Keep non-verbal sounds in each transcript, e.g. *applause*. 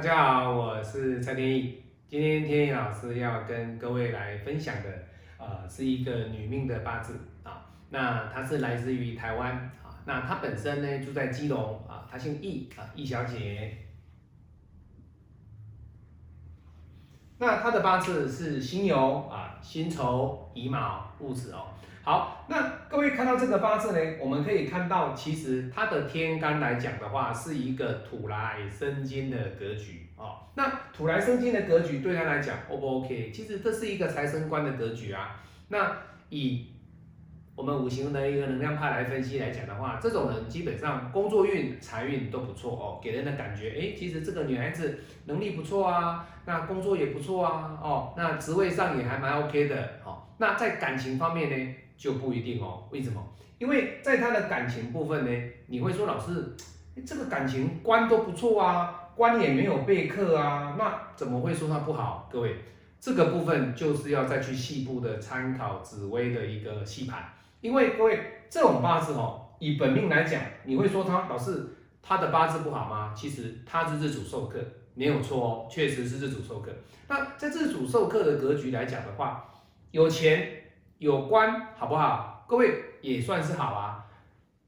大家好，我是蔡天意。今天天意老师要跟各位来分享的，呃，是一个女命的八字啊。那她是来自于台湾啊。那她本身呢住在基隆啊，她姓易啊，易小姐。那他的八字是辛酉啊，辛丑乙卯戊子哦。好，那各位看到这个八字呢，我们可以看到，其实它的天干来讲的话，是一个土来生金的格局哦。那土来生金的格局对他来讲，O 不 OK？其实这是一个财生官的格局啊。那以我们五行的一个能量派来分析来讲的话，这种人基本上工作运、财运都不错哦，给人的感觉，哎，其实这个女孩子能力不错啊，那工作也不错啊，哦，那职位上也还蛮 OK 的，好，那在感情方面呢？就不一定哦，为什么？因为在他的感情部分呢，你会说老师，这个感情官都不错啊，官也没有被克啊，那怎么会说他不好？各位，这个部分就是要再去细部的参考紫薇的一个细盘，因为各位这种八字哦，以本命来讲，你会说他老师他的八字不好吗？其实他是日主受克，没有错哦，确实是日主受克。那在日主受克的格局来讲的话，有钱。有关好不好？各位也算是好啊，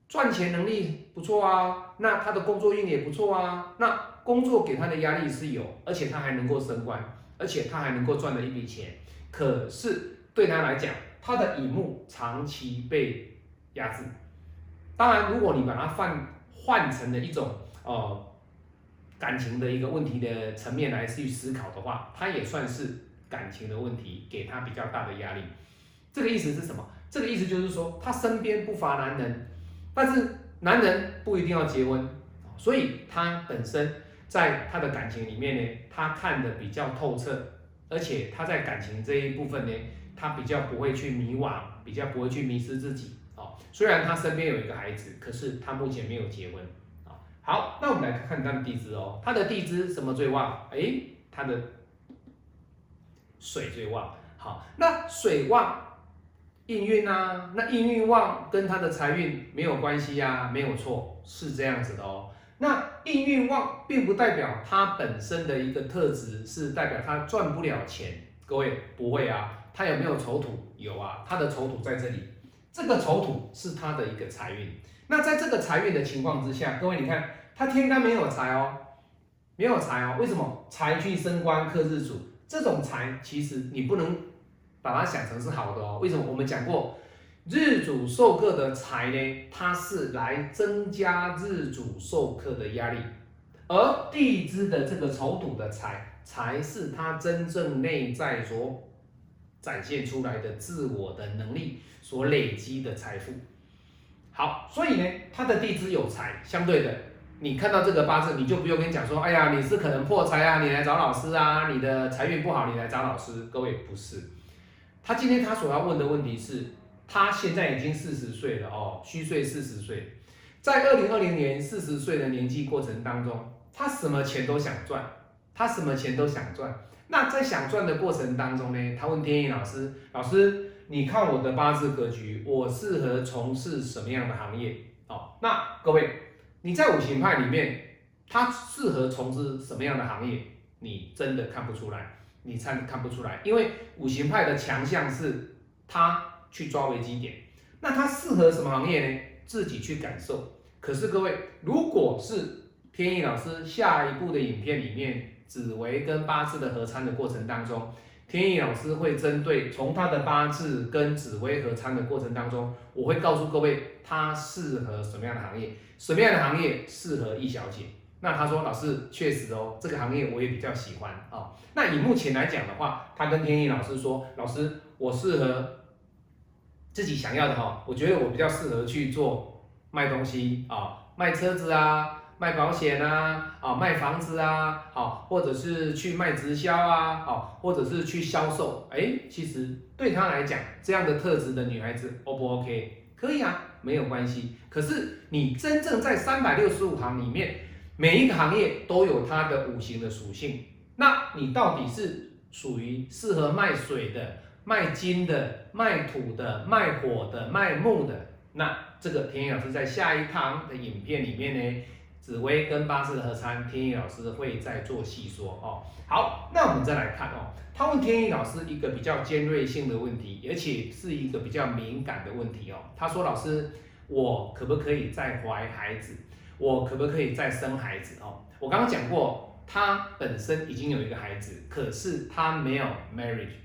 赚钱能力不错啊，那他的工作运也不错啊，那工作给他的压力是有，而且他还能够升官，而且他还能够赚了一笔钱。可是对他来讲，他的乙木长期被压制。当然，如果你把它换换成了一种呃感情的一个问题的层面来去思考的话，他也算是感情的问题，给他比较大的压力。这个意思是什么？这个意思就是说，他身边不乏男人，但是男人不一定要结婚，所以他本身在他的感情里面呢，他看的比较透彻，而且他在感情这一部分呢，他比较不会去迷惘，比较不会去迷失自己哦。虽然他身边有一个孩子，可是他目前没有结婚啊。好，那我们来看看他的地支哦，他的地支什么最旺？哎，他的水最旺。好，那水旺。应运啊，那应运旺跟他的财运没有关系呀，没有错，是这样子的哦。那应运旺并不代表他本身的一个特质是代表他赚不了钱，各位不会啊。他有没有丑土？有啊，他的丑土在这里，这个丑土是他的一个财运。那在这个财运的情况之下，各位你看他天干没有财哦，没有财哦，为什么？财去升官克日主，这种财其实你不能。把它想成是好的哦，为什么？我们讲过，日主受克的财呢，它是来增加日主受克的压力，而地支的这个丑土的财，才是他真正内在所展现出来的自我的能力所累积的财富。好，所以呢，他的地支有财，相对的，你看到这个八字，你就不用跟你讲说，哎呀，你是可能破财啊，你来找老师啊，你的财运不好，你来找老师。各位不是。他今天他所要问的问题是，他现在已经四十岁了哦，虚岁四十岁，在二零二零年四十岁的年纪过程当中，他什么钱都想赚，他什么钱都想赚。那在想赚的过程当中呢，他问天意老师，老师，你看我的八字格局，我适合从事什么样的行业？哦，那各位，你在五行派里面，他适合从事什么样的行业？你真的看不出来。你看看不出来，因为五行派的强项是他去抓危机点，那他适合什么行业呢？自己去感受。可是各位，如果是天意老师下一部的影片里面，紫薇跟八字的合参的过程当中，天意老师会针对从他的八字跟紫薇合参的过程当中，我会告诉各位他适合什么样的行业，什么样的行业适合易小姐。那他说，老师确实哦，这个行业我也比较喜欢啊。那以目前来讲的话，他跟天意老师说，老师我适合自己想要的哈，我觉得我比较适合去做卖东西啊，卖车子啊，卖保险啊，啊卖房子啊，好，或者是去卖直销啊，好，或者是去销售。哎，其实对他来讲，这样的特质的女孩子，O 不 OK？可以啊，没有关系。可是你真正在三百六十五行里面。每一个行业都有它的五行的属性，那你到底是属于适合卖水的、卖金的、卖土的、卖火的、卖木的？那这个田野老师在下一堂的影片里面呢，紫薇跟八字合参，天意老师会再做细说哦。好，那我们再来看哦，他问天意老师一个比较尖锐性的问题，而且是一个比较敏感的问题哦。他说：“老师，我可不可以再怀孩子？我可不可以再生孩子？”哦，我刚刚讲过，他本身已经有一个孩子，可是他没有 marriage。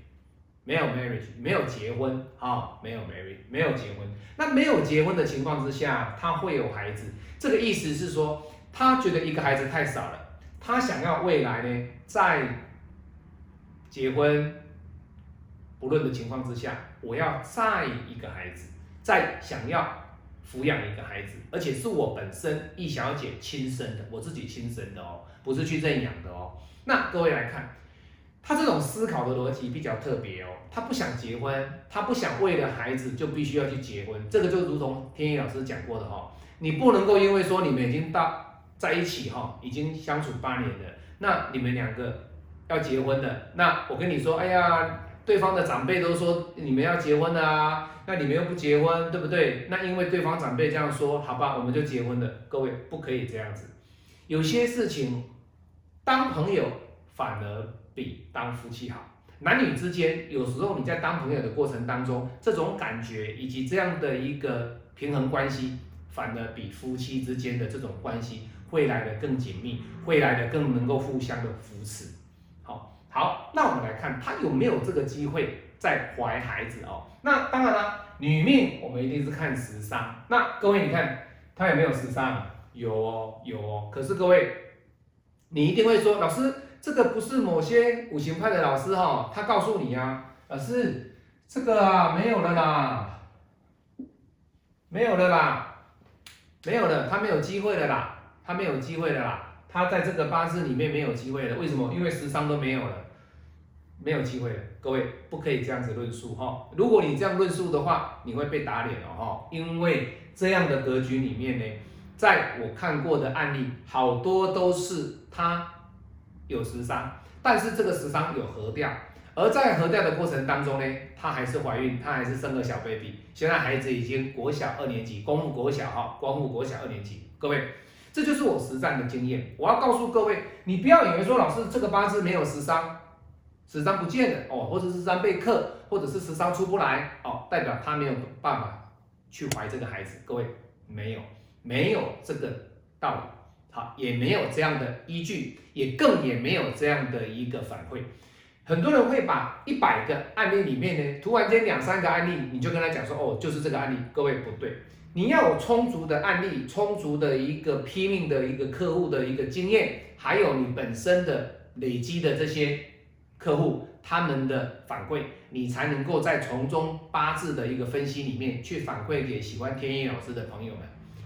没有 marriage，没有结婚啊，没有 marriage，没有结婚。那没有结婚的情况之下，他会有孩子。这个意思是说，他觉得一个孩子太少了，他想要未来呢，在结婚不论的情况之下，我要再一个孩子，再想要抚养一个孩子，而且是我本身易小姐亲生的，我自己亲生的哦，不是去认养的哦。那各位来看。他这种思考的逻辑比较特别哦，他不想结婚，他不想为了孩子就必须要去结婚，这个就如同天意老师讲过的哈，你不能够因为说你们已经到在一起哈，已经相处八年了，那你们两个要结婚的，那我跟你说，哎呀，对方的长辈都说你们要结婚的啊，那你们又不结婚，对不对？那因为对方长辈这样说，好吧，我们就结婚了。各位不可以这样子，有些事情当朋友反而。比当夫妻好，男女之间有时候你在当朋友的过程当中，这种感觉以及这样的一个平衡关系，反而比夫妻之间的这种关系会来的更紧密，会来的更能够互相的扶持。好，好，那我们来看他有没有这个机会再怀孩子哦？那当然了，女命我们一定是看时伤。那各位你看他有没有时伤？有哦，有哦。可是各位，你一定会说，老师。这个不是某些五行派的老师哈，他告诉你啊，老师，这个啊没有了啦，没有了啦，没有了，他没有机会了啦，他没有机会了啦，他在这个八字里面没有机会了，为什么？因为十伤都没有了，没有机会了。各位不可以这样子论述哈，如果你这样论述的话，你会被打脸哦哈，因为这样的格局里面呢，在我看过的案例，好多都是他。有十伤，但是这个十伤有合掉，而在合掉的过程当中呢，她还是怀孕，她还是生个小 baby，现在孩子已经国小二年级，公务国小哈，公务国小二年级，各位，这就是我实战的经验。我要告诉各位，你不要以为说老师这个八字没有十伤，十伤不见了哦，或者是时伤被克，或者是十伤出不来哦，代表他没有办法去怀这个孩子。各位，没有，没有这个道理。好，也没有这样的依据，也更也没有这样的一个反馈。很多人会把一百个案例里面呢，突然间两三个案例，你就跟他讲说，哦，就是这个案例。各位不对，你要有充足的案例，充足的一个拼命的一个客户的一个经验，还有你本身的累积的这些客户他们的反馈，你才能够在从中八字的一个分析里面去反馈给喜欢天意老师的朋友们。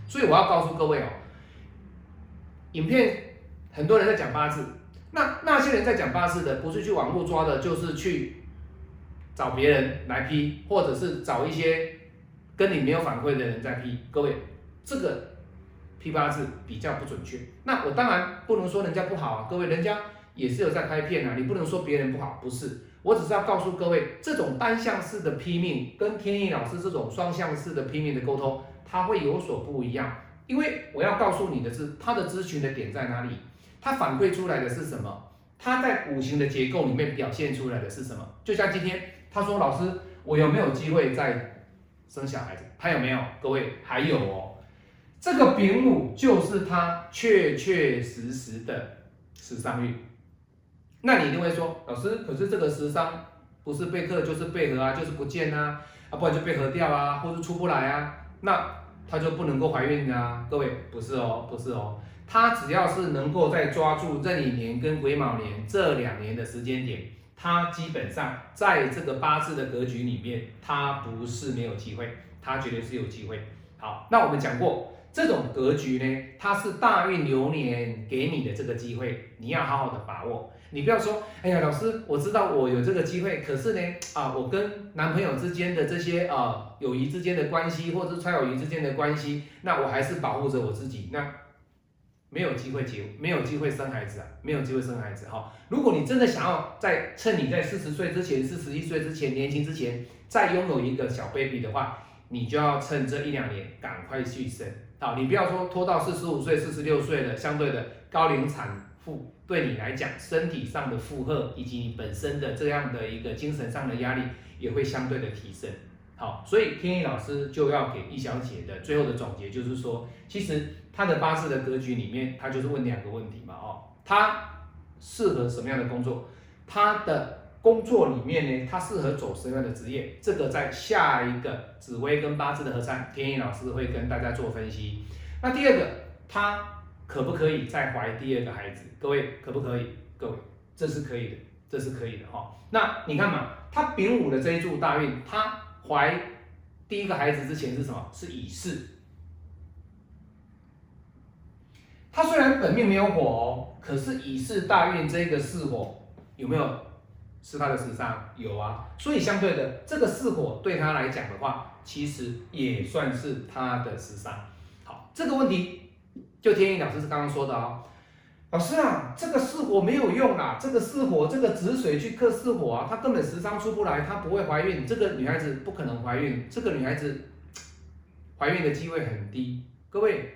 所以我要告诉各位哦。影片很多人在讲八字，那那些人在讲八字的，不是去网络抓的，就是去找别人来批，或者是找一些跟你没有反馈的人在批。各位，这个批八字比较不准确。那我当然不能说人家不好啊，各位，人家也是有在拍片啊，你不能说别人不好，不是。我只是要告诉各位，这种单向式的批命跟天意老师这种双向式的批命的沟通，它会有所不一样。因为我要告诉你的是，他的咨询的点在哪里？他反馈出来的是什么？他在五行的结构里面表现出来的是什么？就像今天他说：“老师，我有没有机会再生小孩子？”还有没有？各位还有哦，这个丙午就是他确确实实的时伤运。那你一定会说：“老师，可是这个时伤不是被克就是被合啊，就是不见啊，啊不然就被合掉啊，或是出不来啊？”那他就不能够怀孕啊？各位不是哦，不是哦，他只要是能够在抓住壬寅年跟癸卯年这两年的时间点，他基本上在这个八字的格局里面，他不是没有机会，他绝对是有机会。好，那我们讲过这种格局呢，它是大运流年给你的这个机会，你要好好的把握。你不要说，哎呀，老师，我知道我有这个机会，可是呢，啊，我跟男朋友之间的这些啊友谊之间的关系，或者是友谊之间的关系，那我还是保护着我自己，那没有机会结，没有机会生孩子啊，没有机会生孩子哈。如果你真的想要在趁你在四十岁之前、四十一岁之前年轻之前再拥有一个小 baby 的话，你就要趁这一两年赶快去生。好，你不要说拖到四十五岁、四十六岁了，相对的高龄产妇对你来讲，身体上的负荷以及你本身的这样的一个精神上的压力也会相对的提升。好，所以天意老师就要给易小姐的最后的总结，就是说，其实她的八字的格局里面，她就是问两个问题嘛，哦，她适合什么样的工作？她的工作里面呢，他适合走什么样的职业？这个在下一个紫薇跟八字的合参，天意老师会跟大家做分析。那第二个，他可不可以再怀第二个孩子？各位可不可以？各位，这是可以的，这是可以的哈。那你看嘛，他丙午的这一柱大运，他。怀第一个孩子之前是什么？是乙巳。他虽然本命没有火哦，可是乙巳大运这个巳火有没有是他的时伤？有啊。所以相对的，这个巳火对他来讲的话，其实也算是他的时伤。好，这个问题就天意老师是刚刚说的哦。老师啊，这个巳火没有用啊，这个巳火，这个子水去克巳火啊，她根本时伤出不来，她不会怀孕，这个女孩子不可能怀孕，这个女孩子 *tsk* 怀孕的机会很低。各位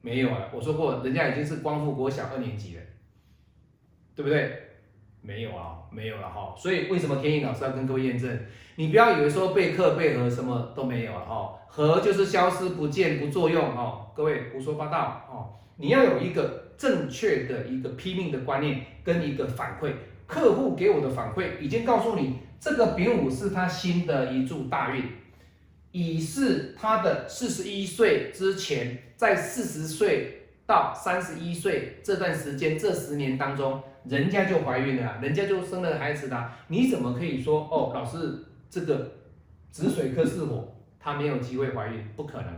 没有啊，我说过，人家已经是光复国小二年级了，对不对？没有啊，没有了哈。所以为什么天意老师要跟各位验证？你不要以为说备课备和什么都没有了哈，合就是消失不见不作用哈。各位胡说八道哦，你要有一个。正确的一个拼命的观念跟一个反馈，客户给我的反馈已经告诉你，这个丙午是他新的一柱大运，乙是他的四十一岁之前，在四十岁到三十一岁这段时间，这十年当中，人家就怀孕了，人家就生了孩子了，你怎么可以说哦，老师这个子水克巳火，他没有机会怀孕，不可能。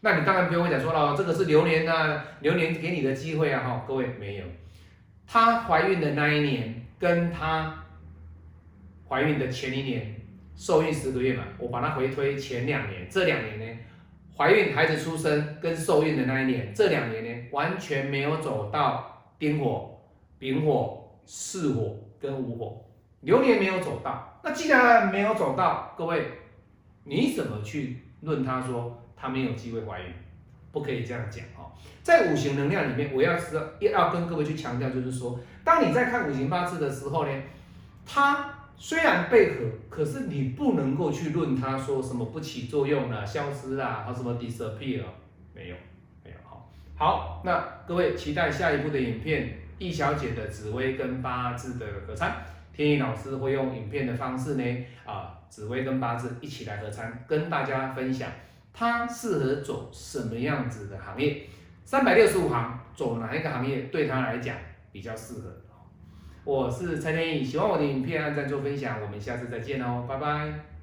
那你当然不用讲说了，这个是流年啊，流年给你的机会啊，哈，各位没有，她怀孕的那一年，跟她怀孕的前一年，受孕十个月嘛，我把它回推前两年，这两年呢，怀孕孩子出生跟受孕的那一年，这两年呢，完全没有走到丁火、丙火、巳火跟午火，流年没有走到，那既然没有走到，各位，你怎么去论他说？他没有机会怀孕，不可以这样讲哦。在五行能量里面，我要是要要跟各位去强调，就是说，当你在看五行八字的时候呢，它虽然被合，可是你不能够去论它说什么不起作用了、消失啦，或什么 disappear，没有，没有好。好，那各位期待下一步的影片，易小姐的紫薇跟八字的合参，天意老师会用影片的方式呢，啊，紫薇跟八字一起来合参，跟大家分享。他适合走什么样子的行业？三百六十五行走哪一个行业对他来讲比较适合？我是蔡天意，喜欢我的影片按赞做分享，我们下次再见哦，拜拜。